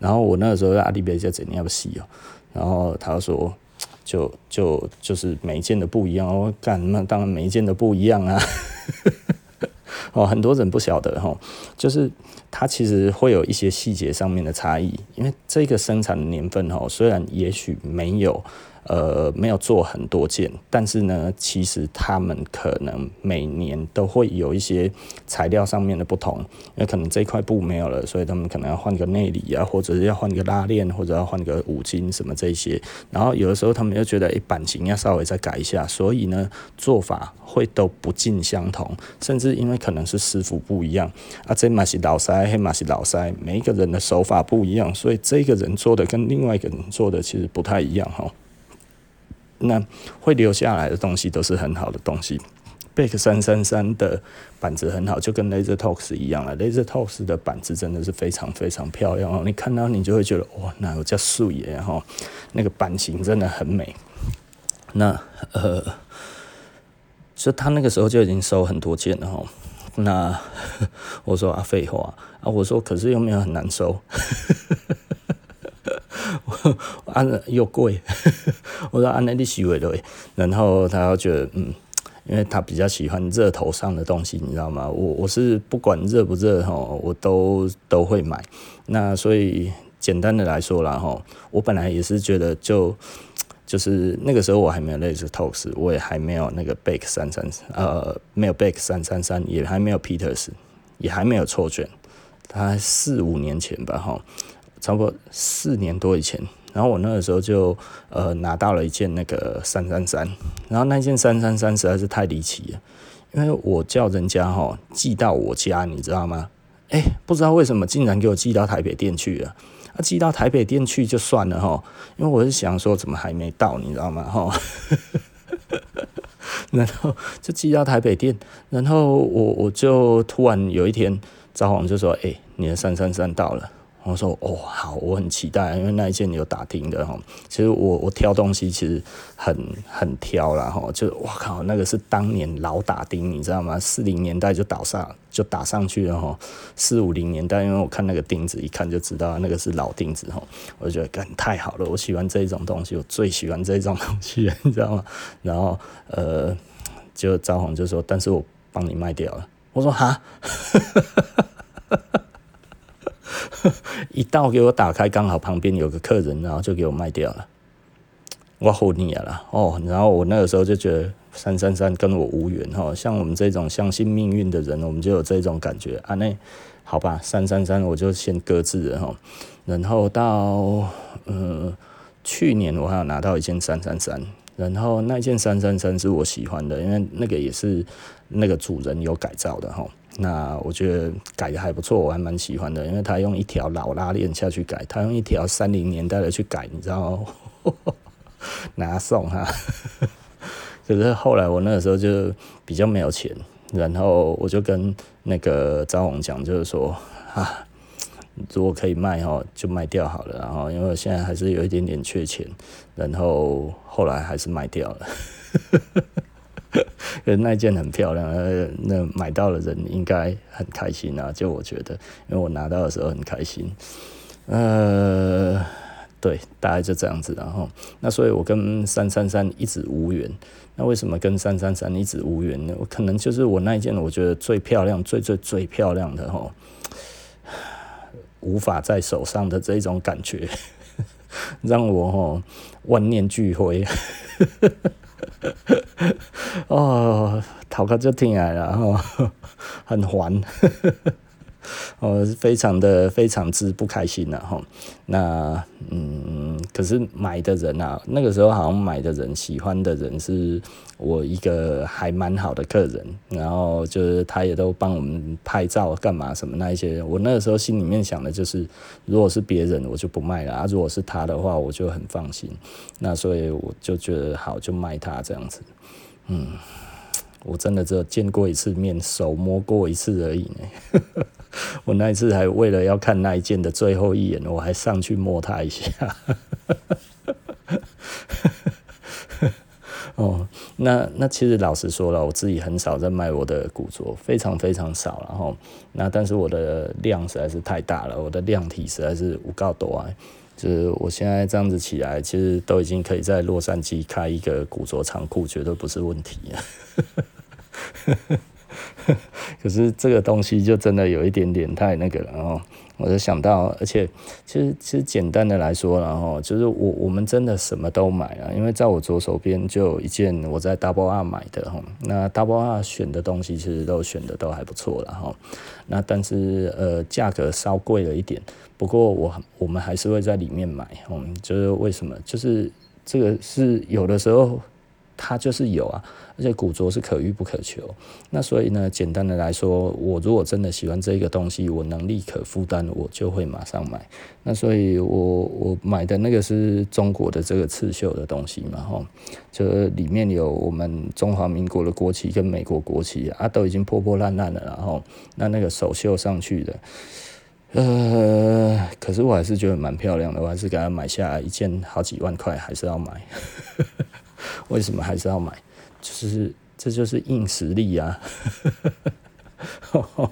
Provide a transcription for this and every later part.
然后我那个时候在阿迪贝就怎样洗哦，然后他说就就就是每一件的不一样，哦干那当然每一件的不一样啊。哦，很多人不晓得哈，就是它其实会有一些细节上面的差异，因为这个生产的年份哈，虽然也许没有。呃，没有做很多件，但是呢，其实他们可能每年都会有一些材料上面的不同，因为可能这块布没有了，所以他们可能要换个内里啊，或者是要换个拉链，或者要换个五金什么这些。然后有的时候他们又觉得，哎，版型要稍微再改一下，所以呢，做法会都不尽相同，甚至因为可能是师傅不一样啊，这马是老塞，黑马是老塞，每一个人的手法不一样，所以这个人做的跟另外一个人做的其实不太一样哈。那会留下来的东西都是很好的东西。Beck 三三三的板子很好，就跟 Laser Tox 一样了。Laser Tox 的板子真的是非常非常漂亮哦，你看到你就会觉得哇，那有叫素颜哈，那个版型真的很美。那呃，就他那个时候就已经收很多件了哈。那 我说啊，废话啊，我说可是又没有很难收。按 又贵，我说按那里洗尾的，然后他又觉得嗯，因为他比较喜欢热头上的东西，你知道吗？我我是不管热不热哈，我都都会买。那所以简单的来说啦哈，我本来也是觉得就就是那个时候我还没有 Laser Tox，我也还没有那个 Beck 三三呃没有 Beck 三三三，也还没有 Peters，也还没有错卷，他四五年前吧哈。差不多四年多以前，然后我那个时候就呃拿到了一件那个三三三，然后那件三三三实在是太离奇了，因为我叫人家哈寄到我家，你知道吗？哎，不知道为什么竟然给我寄到台北店去了。啊，寄到台北店去就算了哈，因为我是想说怎么还没到，你知道吗？哈，然后就寄到台北店，然后我我就突然有一天，赵红就说：“哎，你的三三三到了。”我说哦好，我很期待，因为那一件有打钉的哈。其实我我挑东西其实很很挑啦哈，就我靠那个是当年老打钉，你知道吗？四零年代就打上就打上去了哈。四五零年代，因为我看那个钉子，一看就知道那个是老钉子哈。我就觉得干太好了，我喜欢这种东西，我最喜欢这种东西，你知道吗？然后呃，就赵红就说，但是我帮你卖掉了。我说哈。一到给我打开，刚好旁边有个客人，然后就给我卖掉了。我好腻了哦，然后我那个时候就觉得三三三跟我无缘哈。像我们这种相信命运的人，我们就有这种感觉啊。那好吧，三三三我就先搁置了哈。然后到呃去年我还有拿到一件三三三，然后那件三三三是我喜欢的，因为那个也是那个主人有改造的哈。那我觉得改的还不错，我还蛮喜欢的，因为他用一条老拉链下去改，他用一条三零年代的去改，你知道吗？拿送哈。可是后来我那个时候就比较没有钱，然后我就跟那个张红讲，就是说啊，如果可以卖哦，就卖掉好了。然后因为现在还是有一点点缺钱，然后后来还是卖掉了。那件很漂亮，呃，那买到的人应该很开心啊，就我觉得，因为我拿到的时候很开心，呃，对，大概就这样子，然后，那所以我跟三三三一直无缘，那为什么跟三三三一直无缘呢？我可能就是我那一件我觉得最漂亮、最最最漂亮的哈，无法在手上的这种感觉，让我哈万念俱灰。哦，头壳就疼来了哈，很烦，哦，非常的非常之不开心了吼。那嗯，可是买的人啊，那个时候好像买的人喜欢的人是我一个还蛮好的客人，然后就是他也都帮我们拍照干嘛什么那一些。我那个时候心里面想的就是，如果是别人我就不卖了啊，如果是他的话我就很放心。那所以我就觉得好，就卖他这样子。嗯，我真的只有见过一次面，手摸过一次而已呢。我那一次还为了要看那一件的最后一眼，我还上去摸他一下。那那其实老实说了，我自己很少在卖我的古着，非常非常少。然后那但是我的量实在是太大了，我的量体实在是无够多啊。就是我现在这样子起来，其实都已经可以在洛杉矶开一个古着仓库，绝对不是问题啊。可是这个东西就真的有一点点太那个了，然后我就想到，而且其实其实简单的来说，然后就是我我们真的什么都买了，因为在我左手边就有一件我在 Double R 买的哈，那 Double R 选的东西其实都选的都还不错了哈，那但是呃价格稍贵了一点，不过我我们还是会在里面买，嗯，就是为什么？就是这个是有的时候。它就是有啊，而且古着是可遇不可求。那所以呢，简单的来说，我如果真的喜欢这个东西，我能力可负担，我就会马上买。那所以我我买的那个是中国的这个刺绣的东西嘛，哈，就里面有我们中华民国的国旗跟美国国旗啊，都已经破破烂烂了，然后那那个手绣上去的，呃，可是我还是觉得蛮漂亮的，我还是给它买下来，一件好几万块，还是要买。为什么还是要买？就是这就是硬实力啊！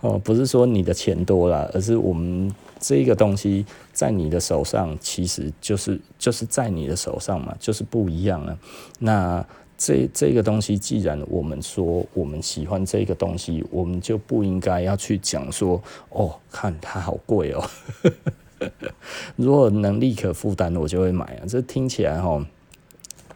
哦，不是说你的钱多了，而是我们这个东西在你的手上，其实就是就是在你的手上嘛，就是不一样啊。那这这个东西，既然我们说我们喜欢这个东西，我们就不应该要去讲说哦，看它好贵哦。如果能力可负担，我就会买啊。这听起来哈。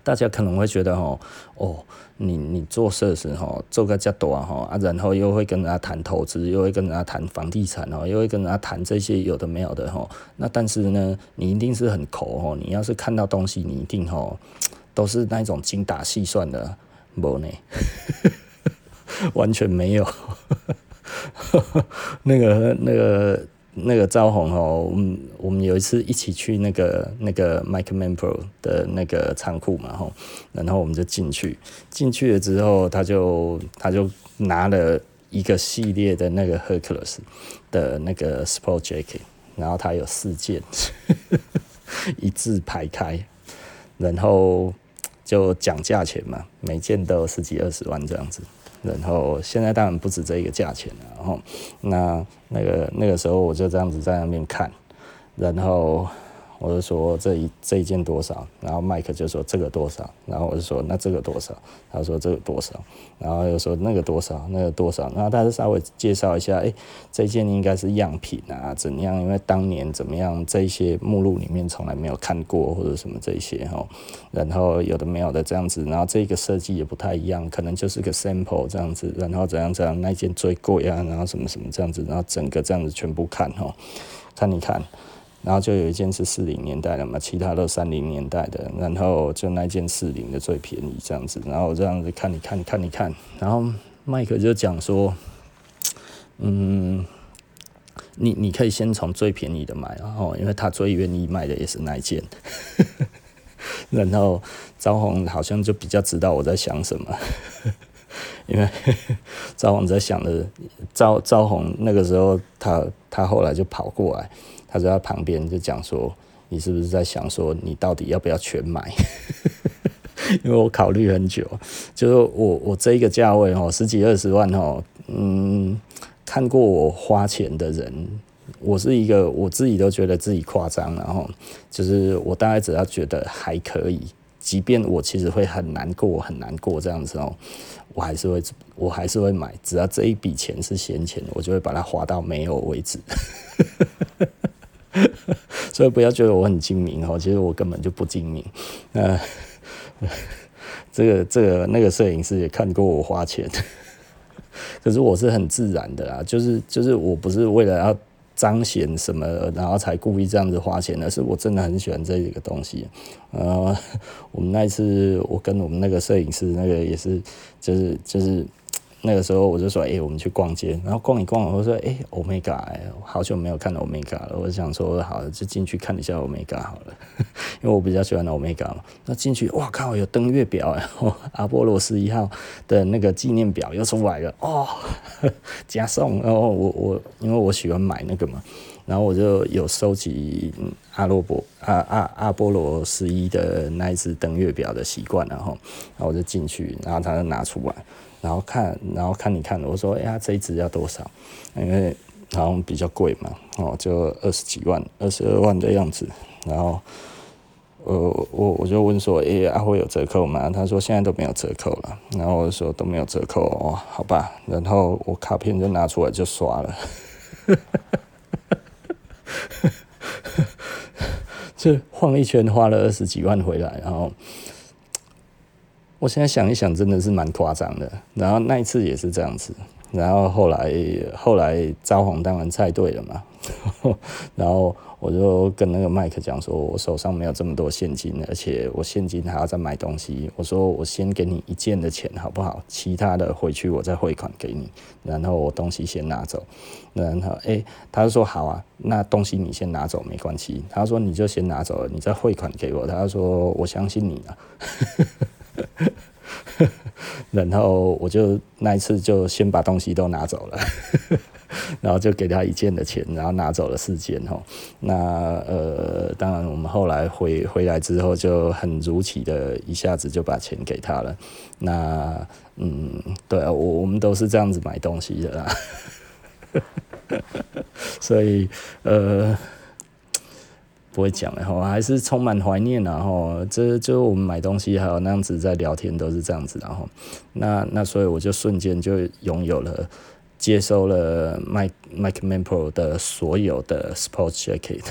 大家可能会觉得哦，哦，你你做设施哈，做个这多哈啊，然后又会跟人家谈投资，又会跟人家谈房地产哦，又会跟人家谈这些有的没有的哈。那但是呢，你一定是很抠哦。你要是看到东西，你一定哦 都是那种精打细算的，没呢，完全没有。那 个那个。那个招红哦，我们我们有一次一起去那个那个 Mike Mampro 的那个仓库嘛吼，然后我们就进去，进去了之后，他就他就拿了一个系列的那个 Hercules 的那个 Sport Jacket，然后他有四件，一字排开，然后就讲价钱嘛，每件都十几二十万这样子。然后现在当然不止这一个价钱了，然后那那个那个时候我就这样子在那边看，然后。我就说这一这一件多少，然后麦克就说这个多少，然后我就说那这个多少，他说这个多少，然后又说那个多少，那个多少，然后他就稍微介绍一下，哎，这件应该是样品啊，怎样？因为当年怎么样，这些目录里面从来没有看过或者什么这些哈，然后有的没有的这样子，然后这个设计也不太一样，可能就是个 sample 这样子，然后怎样怎样，那件最贵啊，然后什么什么这样子，然后整个这样子全部看哈，看一看。然后就有一件是四零年代的嘛，其他都三零年代的，然后就那件四零的最便宜这样子，然后这样子看你看看你看，然后麦克就讲说，嗯，你你可以先从最便宜的买，然后因为他最愿意卖的也是那一件，然后招红好像就比较知道我在想什么，因为 招红在想的，招招红那个时候他他后来就跑过来。他就在旁边就讲说：“你是不是在想说，你到底要不要全买？” 因为我考虑很久，就是我我这一个价位哦，十几二十万哦，嗯，看过我花钱的人，我是一个我自己都觉得自己夸张，然后就是我大概只要觉得还可以，即便我其实会很难过很难过这样子哦，我还是会我还是会买，只要这一笔钱是闲钱，我就会把它花到没有为止。所以不要觉得我很精明哦，其实我根本就不精明。呃，这个这个那个摄影师也看过我花钱，可是我是很自然的啦，就是就是我不是为了要彰显什么，然后才故意这样子花钱的，是我真的很喜欢这个东西。呃，我们那一次我跟我们那个摄影师那个也是，就是就是。那个时候我就说，哎、我们去逛街，然后逛一逛，我说，哎、欸，Omega，哎，好久没有看到 Omega 了，我想说，好，就进去看一下 Omega 好了，因为我比较喜欢 Omega 嘛。那进去，哇靠，有登月表然后，阿波罗十一号的那个纪念表又出来了，哦，加送，然后我我因为我喜欢买那个嘛。然后我就有收集阿罗伯阿阿阿波罗十一的那一只登月表的习惯，然后然后我就进去，然后他就拿出来，然后看，然后看你看，我说哎呀，这一只要多少？因为好像比较贵嘛，哦，就二十几万，二十二万的样子，然后。呃，我我就问说，哎、欸，啊会有折扣吗？他说现在都没有折扣了。然后我就说都没有折扣哦，好吧。然后我卡片就拿出来就刷了，就晃一圈花了二十几万回来。然后我现在想一想，真的是蛮夸张的。然后那一次也是这样子。然后后来后来札幌当然猜对了嘛。然后。我就跟那个麦克讲说，我手上没有这么多现金，而且我现金还要再买东西。我说我先给你一件的钱好不好？其他的回去我再汇款给你，然后我东西先拿走。然后诶，他就说好啊，那东西你先拿走没关系。他说你就先拿走了，你再汇款给我。他说我相信你啊。然后我就那一次就先把东西都拿走了。然后就给他一件的钱，然后拿走了四件哈。那呃，当然我们后来回回来之后，就很如期的一下子就把钱给他了。那嗯，对啊，我我们都是这样子买东西的啦。所以呃，不会讲了哈，还是充满怀念然后这就我们买东西还有那样子在聊天都是这样子然后，那那所以我就瞬间就拥有了。接收了 Mike Mike Mampro 的所有的 sport Jacket，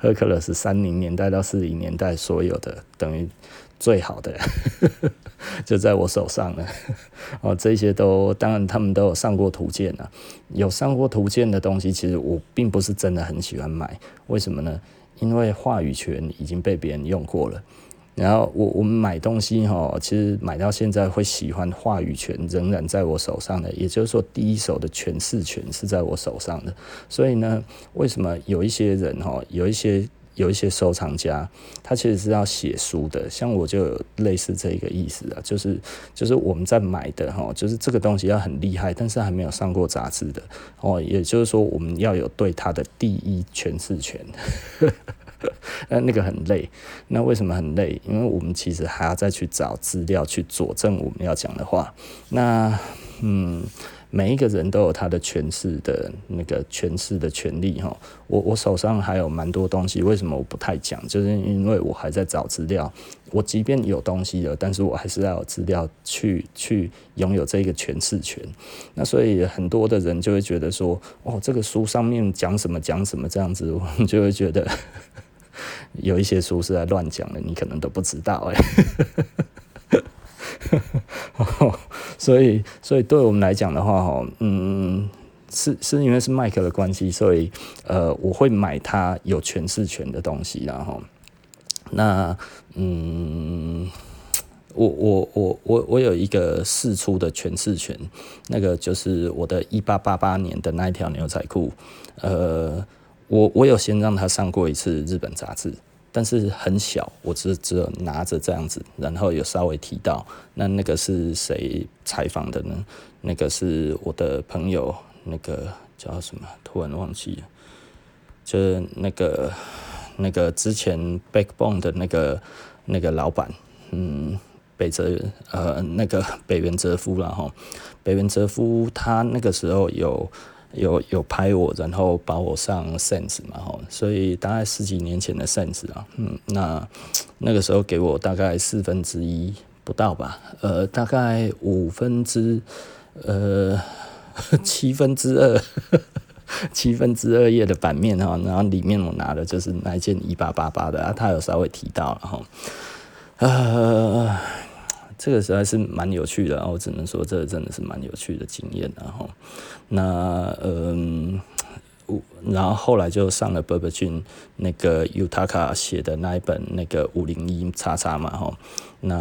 赫克勒是三零年代到四零年代所有的等于最好的 就在我手上了。哦，这些都当然他们都有上过图鉴啊，有上过图鉴的东西，其实我并不是真的很喜欢买。为什么呢？因为话语权已经被别人用过了。然后我我们买东西哈，其实买到现在会喜欢话语权仍然在我手上的，也就是说第一手的诠释权是在我手上的。所以呢，为什么有一些人哈，有一些有一些收藏家，他其实是要写书的，像我就有类似这一个意思啊，就是就是我们在买的哈，就是这个东西要很厉害，但是还没有上过杂志的哦，也就是说我们要有对它的第一诠释权。那那个很累，那为什么很累？因为我们其实还要再去找资料去佐证我们要讲的话。那嗯，每一个人都有他的诠释的那个诠释的权利哈。我我手上还有蛮多东西，为什么我不太讲？就是因为我还在找资料。我即便有东西了，但是我还是要有资料去去拥有这个诠释权。那所以很多的人就会觉得说，哦，这个书上面讲什么讲什么这样子，我就会觉得。有一些书是在乱讲的，你可能都不知道哎。呵 呵所以，所以对我们来讲的话，哈，嗯，是是因为是麦克的关系，所以呃，我会买他有诠释权的东西，然后，那嗯，我我我我我有一个试出的诠释权，那个就是我的一八八八年的那一条牛仔裤，呃。我我有先让他上过一次日本杂志，但是很小，我只只有拿着这样子，然后有稍微提到。那那个是谁采访的呢？那个是我的朋友，那个叫什么？突然忘记了，就是那个那个之前 Backbone 的那个那个老板，嗯，北泽呃那个北原哲夫然后北原哲夫他那个时候有。有有拍我，然后把我上 Sense 嘛，吼，所以大概十几年前的 Sense 啊，嗯，那那个时候给我大概四分之一不到吧，呃，大概五分之呃七分之二七分之二页的版面哈，然后里面我拿的就是那件一八八八的啊，他有稍微提到了哈，呃。这个实在是蛮有趣的，然后我只能说，这真的是蛮有趣的经验，然后，那嗯，然后后来就上了 Burbage 那个 Utaka 写的那一本那个五零一叉叉嘛，哈，那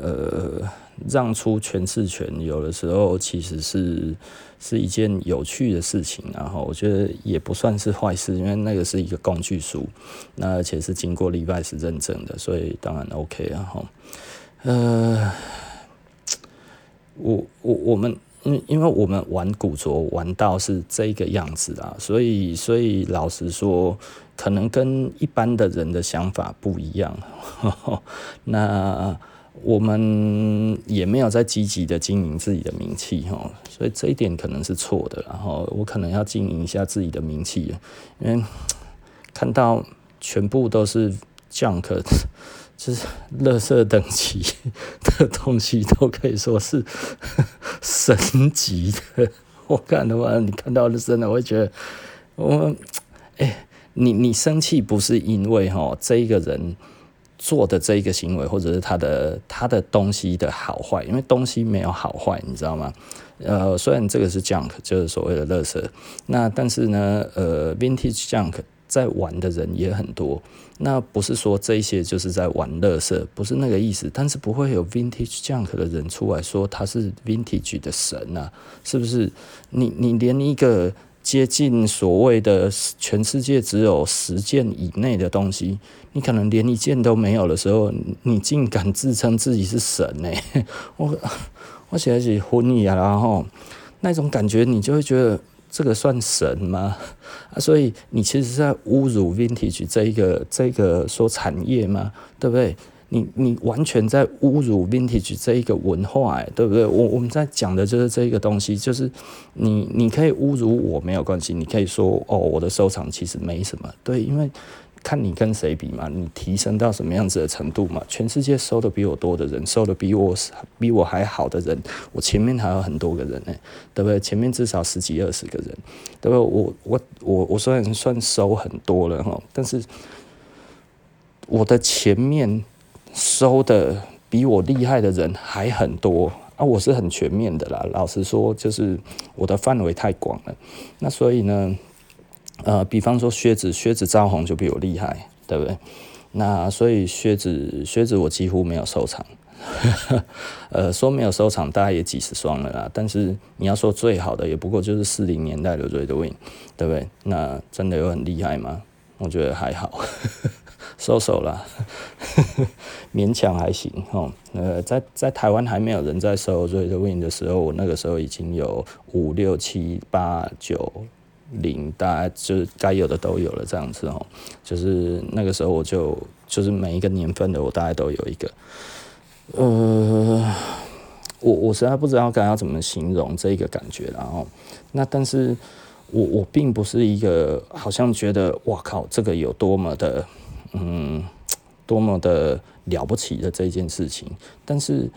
呃，让出诠释权，有的时候其实是是一件有趣的事情，然后我觉得也不算是坏事，因为那个是一个工具书，那而且是经过 Levi's 认证的，所以当然 OK 啊，哈。呃，我我我们因因为我们玩古着玩到是这个样子啊，所以所以老实说，可能跟一般的人的想法不一样。那我们也没有在积极的经营自己的名气哈，所以这一点可能是错的。然后我可能要经营一下自己的名气，因为看到全部都是 junk。就是垃圾等级的东西都可以说是神级的。我看的话，你看到的真的我会觉得，我，哎、你你生气不是因为哈这一个人做的这一个行为，或者是他的他的东西的好坏，因为东西没有好坏，你知道吗？呃，虽然这个是 junk，就是所谓的垃圾，那但是呢，呃，vintage junk。在玩的人也很多，那不是说这些就是在玩乐色，不是那个意思。但是不会有 vintage junk 的人出来说他是 vintage 的神啊，是不是？你你连一个接近所谓的全世界只有十件以内的东西，你可能连一件都没有的时候，你竟敢自称自己是神呢、我我写的是昏迷啊，然后那种感觉，你就会觉得。这个算神吗？啊，所以你其实是在侮辱 vintage 这一个这个说产业吗？对不对？你你完全在侮辱 vintage 这一个文化，哎，对不对？我我们在讲的就是这一个东西，就是你你可以侮辱我没有关系，你可以说哦，我的收藏其实没什么，对，因为。看你跟谁比嘛，你提升到什么样子的程度嘛？全世界收的比我多的人，收的比我比我还好的人，我前面还有很多个人呢、对不对？前面至少十几二十个人，对不对？我我我我虽然算收很多了哈，但是我的前面收的比我厉害的人还很多啊！我是很全面的啦，老实说，就是我的范围太广了，那所以呢？呃，比方说靴子，靴子赵红就比我厉害，对不对？那所以靴子，靴子我几乎没有收藏。呃，说没有收藏，大概也几十双了啦。但是你要说最好的，也不过就是四零年代的 Red Wing，对不对？那真的有很厉害吗？我觉得还好，收手了，勉强还行哦。呃，在在台湾还没有人在收 Red Wing 的时候，我那个时候已经有五六七八九。零，大概就是该有的都有了，这样子哦。就是那个时候，我就就是每一个年份的，我大概都有一个。呃，我我实在不知道该要怎么形容这个感觉，然后那但是我我并不是一个好像觉得哇靠，这个有多么的嗯，多么的了不起的这件事情。但是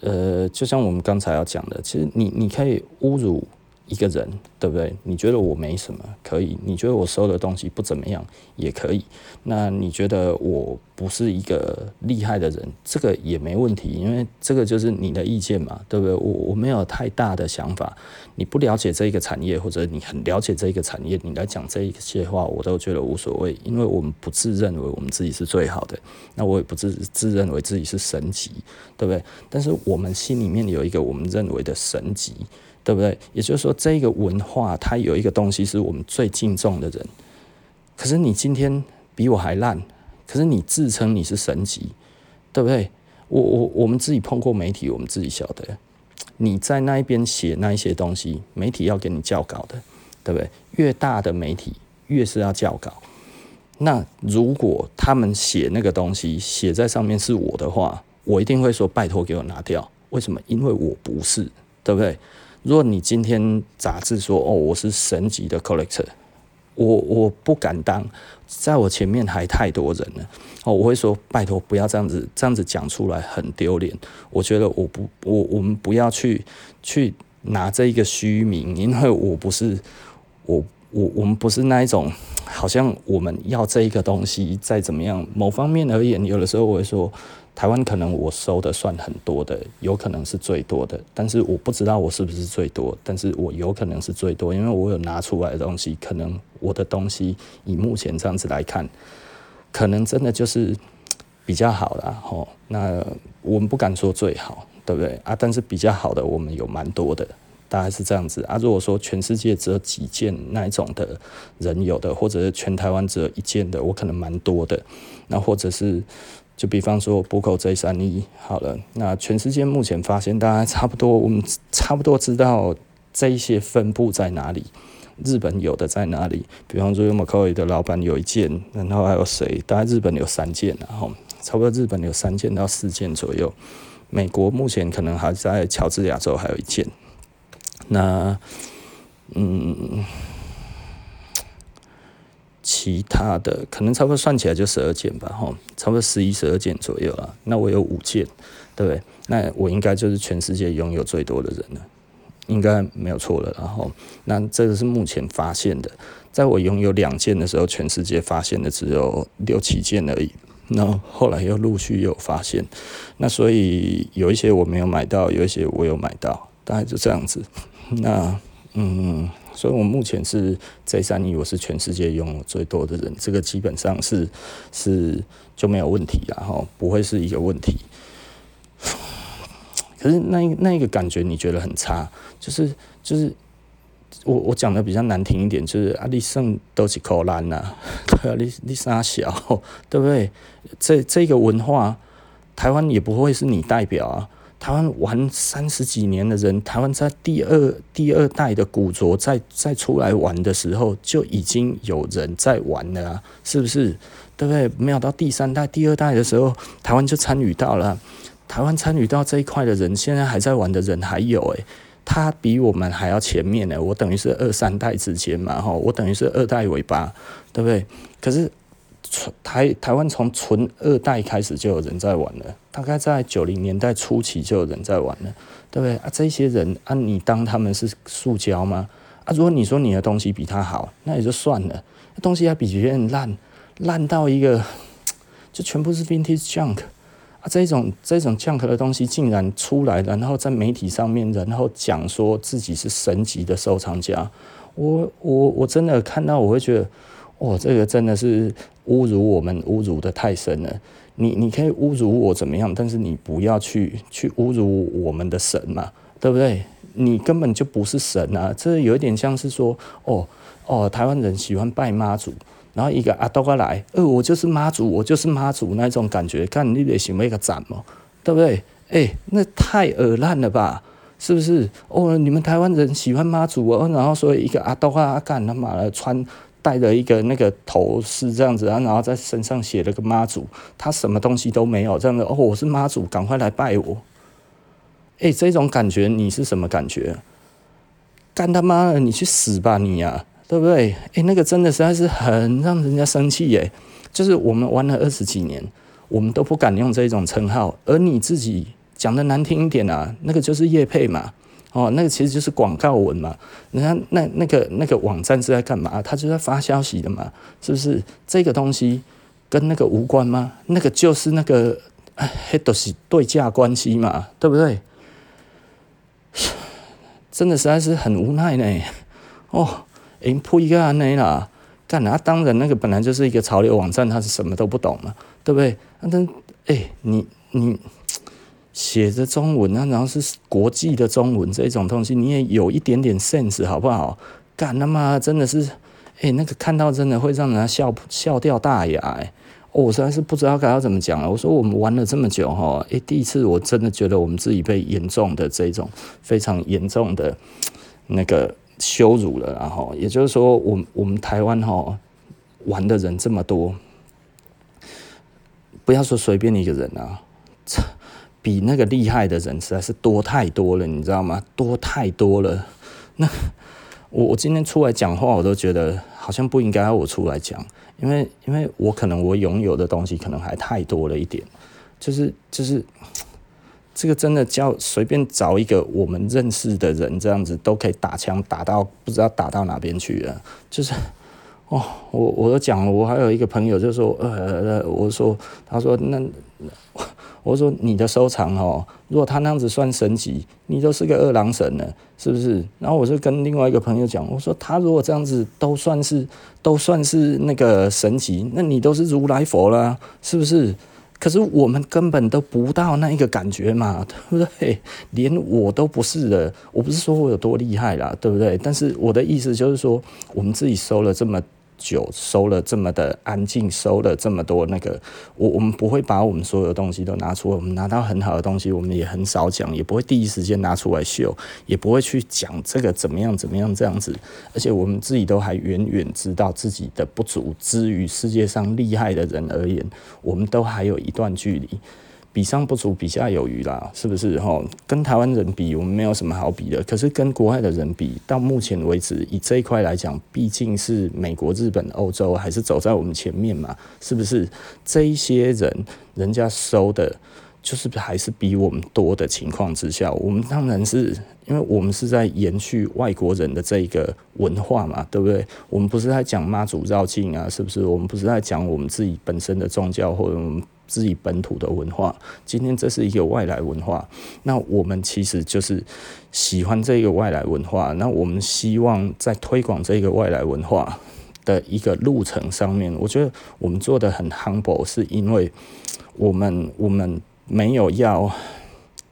呃，就像我们刚才要讲的，其实你你可以侮辱。一个人，对不对？你觉得我没什么，可以；你觉得我收的东西不怎么样，也可以。那你觉得我不是一个厉害的人，这个也没问题，因为这个就是你的意见嘛，对不对？我我没有太大的想法。你不了解这个产业，或者你很了解这个产业，你来讲这一些话，我都觉得无所谓，因为我们不自认为我们自己是最好的，那我也不自自认为自己是神级，对不对？但是我们心里面有一个我们认为的神级。对不对？也就是说，这个文化它有一个东西是我们最敬重的人。可是你今天比我还烂，可是你自称你是神级，对不对？我我我们自己碰过媒体，我们自己晓得，你在那一边写那一些东西，媒体要给你校稿的，对不对？越大的媒体越是要校稿。那如果他们写那个东西写在上面是我的话，我一定会说拜托给我拿掉。为什么？因为我不是，对不对？如果你今天杂志说哦，我是神级的 collector，我我不敢当，在我前面还太多人了哦，我会说拜托不要这样子，这样子讲出来很丢脸。我觉得我不我我们不要去去拿这一个虚名，因为我不是我我我们不是那一种，好像我们要这一个东西再怎么样，某方面而言，有的时候我会说。台湾可能我收的算很多的，有可能是最多的，但是我不知道我是不是最多，但是我有可能是最多，因为我有拿出来的东西，可能我的东西以目前这样子来看，可能真的就是比较好啦。吼。那我们不敢说最好，对不对啊？但是比较好的我们有蛮多的，大概是这样子啊。如果说全世界只有几件那一种的人有的，或者是全台湾只有一件的，我可能蛮多的，那或者是。就比方说浦口 J 三一好了，那全世界目前发现大概差不多，我们差不多知道这一些分布在哪里。日本有的在哪里？比方说 Yomacoy 的老板有一件，然后还有谁？大概日本有三件，然后差不多日本有三件到四件左右。美国目前可能还在乔治亚州还有一件。那嗯。其他的可能差不多算起来就十二件吧，吼，差不多十一、十二件左右啊。那我有五件，对不对？那我应该就是全世界拥有最多的人了，应该没有错了。然后，那这个是目前发现的，在我拥有两件的时候，全世界发现的只有六七件而已。那后来又陆续有发现，那所以有一些我没有买到，有一些我有买到，大概就这样子。那嗯。所以，我目前是 J 三一，我是全世界用最多的人，这个基本上是是就没有问题了哈，不会是一个问题。可是那那一个感觉你觉得很差，就是就是我我讲的比较难听一点，就是啊，你剩都是口烂呐，对啊，你你三小，对不对？这这个文化，台湾也不会是你代表啊。台湾玩三十几年的人，台湾在第二第二代的古着再再出来玩的时候，就已经有人在玩了啊，是不是？对不对？没有到第三代、第二代的时候，台湾就参与到了。台湾参与到这一块的人，现在还在玩的人还有诶，他比我们还要前面呢。我等于是二三代之间嘛，哈，我等于是二代尾巴，对不对？可是。台台湾从纯二代开始就有人在玩了，大概在九零年代初期就有人在玩了，对不对啊？这些人啊，你当他们是塑胶吗？啊，如果你说你的东西比他好，那也就算了，东西还比别人烂，烂到一个就全部是 vintage junk 啊！这种这种 junk 的东西竟然出来，然后在媒体上面，然后讲说自己是神级的收藏家，我我我真的看到我会觉得。哦，这个真的是侮辱我们，侮辱得太深了。你你可以侮辱我怎么样？但是你不要去去侮辱我们的神嘛，对不对？你根本就不是神啊！这有点像是说，哦哦，台湾人喜欢拜妈祖，然后一个阿多过来，呃，我就是妈祖，我就是妈祖那种感觉，看你得行为一个赞嘛，对不对？哎，那太恶烂了吧？是不是？哦，你们台湾人喜欢妈祖哦，然后说一个阿多啊，干他妈的穿。带着一个那个头饰这样子啊，然后在身上写了个妈祖，他什么东西都没有，这样子哦，我是妈祖，赶快来拜我。哎，这种感觉你是什么感觉？干他妈的，你去死吧你呀，对不对？哎，那个真的实在是很让人家生气耶。就是我们玩了二十几年，我们都不敢用这种称号，而你自己讲的难听一点啊，那个就是叶配嘛。哦，那个其实就是广告文嘛。你看，那那个那个网站是在干嘛？他就在发消息的嘛，是不是？这个东西跟那个无关吗？那个就是那个，哎，都是对价关系嘛，对不对？真的实在是很无奈呢。哦，已经铺一个案内了，干啊！当然，那个本来就是一个潮流网站，他是什么都不懂嘛，对不对？那哎，你你。写着中文啊，然后是国际的中文这种东西，你也有一点点 sense 好不好？干他妈真的是，诶、那个看到真的会让人家笑笑掉大牙诶、哦，我实在是不知道该要怎么讲了。我说我们玩了这么久哈，诶、欸，第一次我真的觉得我们自己被严重的这种非常严重的那个羞辱了，然后也就是说，我们我们台湾哈玩的人这么多，不要说随便一个人啊。比那个厉害的人实在是多太多了，你知道吗？多太多了。那我我今天出来讲话，我都觉得好像不应该我出来讲，因为因为我可能我拥有的东西可能还太多了一点。就是就是这个真的叫随便找一个我们认识的人这样子都可以打枪打到不知道打到哪边去了。就是哦，我我都讲了，我还有一个朋友就说呃，我说他说那。我说你的收藏哦，如果他那样子算神级，你都是个二郎神了，是不是？然后我就跟另外一个朋友讲，我说他如果这样子都算是都算是那个神级，那你都是如来佛了，是不是？可是我们根本都不到那一个感觉嘛，对不对？连我都不是的，我不是说我有多厉害啦，对不对？但是我的意思就是说，我们自己收了这么。久，收了这么的安静，收了这么多那个，我我们不会把我们所有的东西都拿出来。我们拿到很好的东西，我们也很少讲，也不会第一时间拿出来秀，也不会去讲这个怎么样怎么样这样子。而且我们自己都还远远知道自己的不足，之于世界上厉害的人而言，我们都还有一段距离。比上不足，比下有余啦，是不是？哈，跟台湾人比，我们没有什么好比的。可是跟国外的人比，到目前为止，以这一块来讲，毕竟是美国、日本、欧洲还是走在我们前面嘛，是不是？这一些人，人家收的，就是还是比我们多的情况之下，我们当然是因为我们是在延续外国人的这一个文化嘛，对不对？我们不是在讲妈祖绕境啊，是不是？我们不是在讲我们自己本身的宗教或者我们。自己本土的文化，今天这是一个外来文化，那我们其实就是喜欢这个外来文化，那我们希望在推广这个外来文化的一个路程上面，我觉得我们做的很 humble，是因为我们我们没有要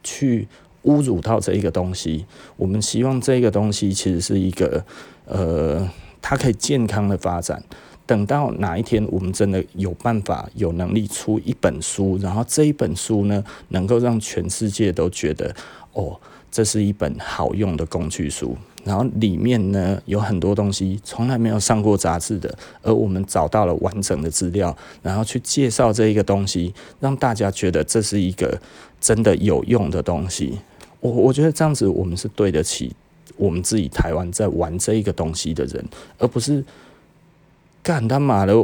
去侮辱到这一个东西，我们希望这个东西其实是一个呃，它可以健康的发展。等到哪一天我们真的有办法、有能力出一本书，然后这一本书呢，能够让全世界都觉得，哦，这是一本好用的工具书，然后里面呢有很多东西从来没有上过杂志的，而我们找到了完整的资料，然后去介绍这一个东西，让大家觉得这是一个真的有用的东西。我我觉得这样子我们是对得起我们自己台湾在玩这一个东西的人，而不是。干他妈的，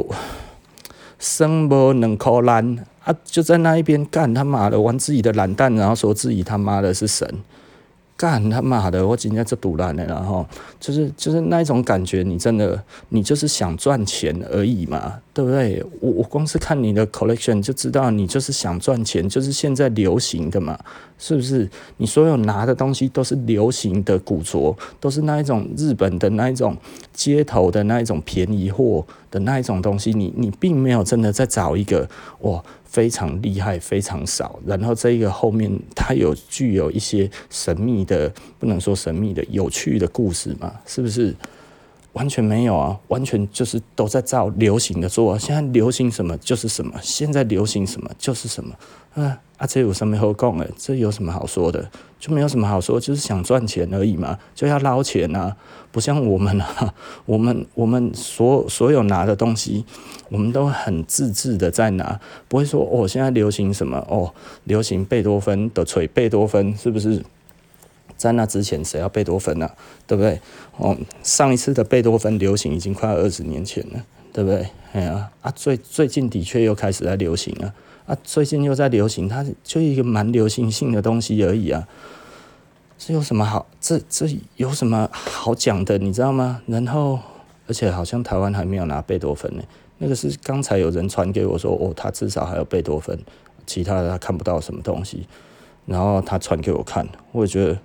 生不能扣烂啊！就在那一边干他妈的玩自己的懒蛋，然后说自己他妈的是神。干他妈的！我今天就赌烂了，然后就是就是那一种感觉，你真的你就是想赚钱而已嘛，对不对？我我光是看你的 collection 就知道你就是想赚钱，就是现在流行的嘛，是不是？你所有拿的东西都是流行的古着，都是那一种日本的那一种街头的那一种便宜货的那一种东西，你你并没有真的在找一个哇。非常厉害，非常少。然后这一个后面，它有具有一些神秘的，不能说神秘的，有趣的故事嘛？是不是？完全没有啊，完全就是都在照流行的做。现在流行什么就是什么，现在流行什么就是什么。啊啊，这有什么好讲的？这有什么好说的？就没有什么好说，就是想赚钱而已嘛，就要捞钱啊。不像我们啊，我们我们所所有拿的东西，我们都很自制的在拿，不会说哦，现在流行什么哦，流行贝多芬的锤，贝多芬是不是？在那之前谁要贝多芬呢、啊？对不对？哦，上一次的贝多芬流行已经快二十年前了，对不对？哎呀啊，最最近的确又开始在流行了啊，啊最近又在流行，它就一个蛮流行性的东西而已啊。这有什么好？这这有什么好讲的？你知道吗？然后，而且好像台湾还没有拿贝多芬呢。那个是刚才有人传给我说，哦，他至少还有贝多芬，其他的他看不到什么东西。然后他传给我看，我也觉得。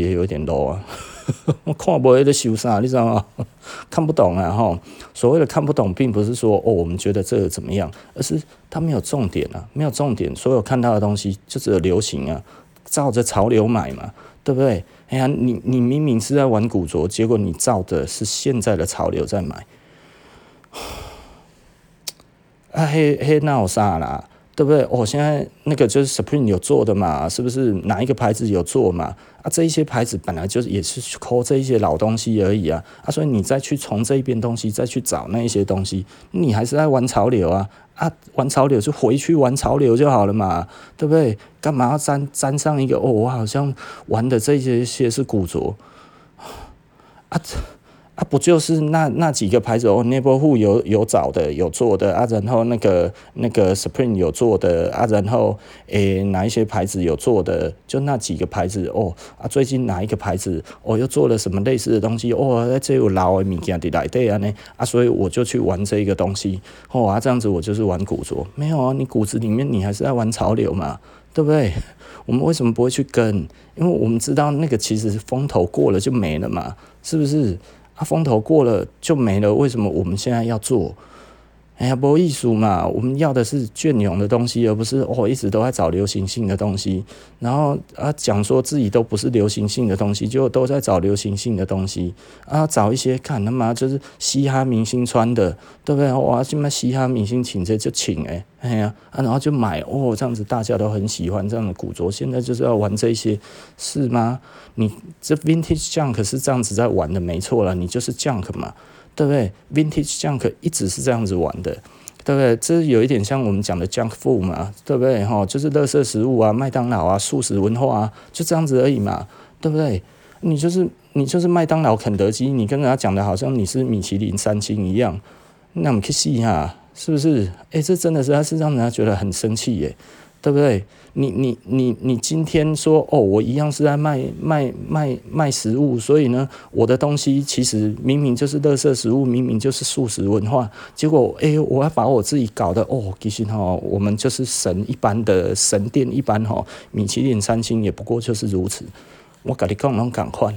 也有点 low 啊，我看不会在修啥，你知道吗？看不懂啊，哈。所谓的看不懂，并不是说哦，我们觉得这个怎么样，而是它没有重点啊，没有重点。所有看到的东西就只有流行啊，照着潮流买嘛，对不对？哎呀，你你明明是在玩古着，结果你照的是现在的潮流在买，啊嘿嘿，那有啥啦？对不对？哦，现在那个就是 Supreme 有做的嘛，是不是？哪一个牌子有做嘛？啊，这一些牌子本来就是也是抠这一些老东西而已啊。啊，所以你再去从这一边东西再去找那一些东西，你还是在玩潮流啊。啊，玩潮流就回去玩潮流就好了嘛，对不对？干嘛要沾沾上一个？哦，我好像玩的这些些是古着啊。啊，不就是那那几个牌子哦？Nebula 有有找的有做的啊，然后那个那个 Supreme 有做的啊，然后诶哪一些牌子有做的，就那几个牌子哦啊，最近哪一个牌子哦又做了什么类似的东西哦，这有老的物件的来对啊呢啊，所以我就去玩这一个东西哦啊，这样子我就是玩古着，没有啊，你骨子里面你还是在玩潮流嘛，对不对？我们为什么不会去跟？因为我们知道那个其实风头过了就没了嘛，是不是？啊，风头过了就没了，为什么我们现在要做？哎呀，没意思嘛！我们要的是隽永的东西，而不是哦一直都在找流行性的东西。然后啊，讲说自己都不是流行性的东西，就都在找流行性的东西啊，找一些看他妈就是嘻哈明星穿的，对不对？哇，这么嘻哈明星请这就请哎，哎呀啊，然后就买哦，这样子大家都很喜欢这样的古着。现在就是要玩这些，是吗？你这 Vintage Junk 是这样子在玩的，没错了，你就是 Junk 嘛。对不对？Vintage Junk 一直是这样子玩的，对不对？这有一点像我们讲的 Junk Food 嘛，对不对？哈，就是垃圾食物啊，麦当劳啊，速食文化啊，就这样子而已嘛，对不对？你就是你就是麦当劳、肯德基，你跟人家讲的好像你是米其林三星一样，那我们去试一下，是不是？诶，这真的是，他是让人家觉得很生气耶。对不对？你你你你今天说哦，我一样是在卖卖卖卖食物，所以呢，我的东西其实明明就是垃圾食物，明明就是素食文化，结果哎，我要把我自己搞得哦，其实哈，我们就是神一般的神殿一般哈，米其林三星也不过就是如此。我跟你讲，拢赶快。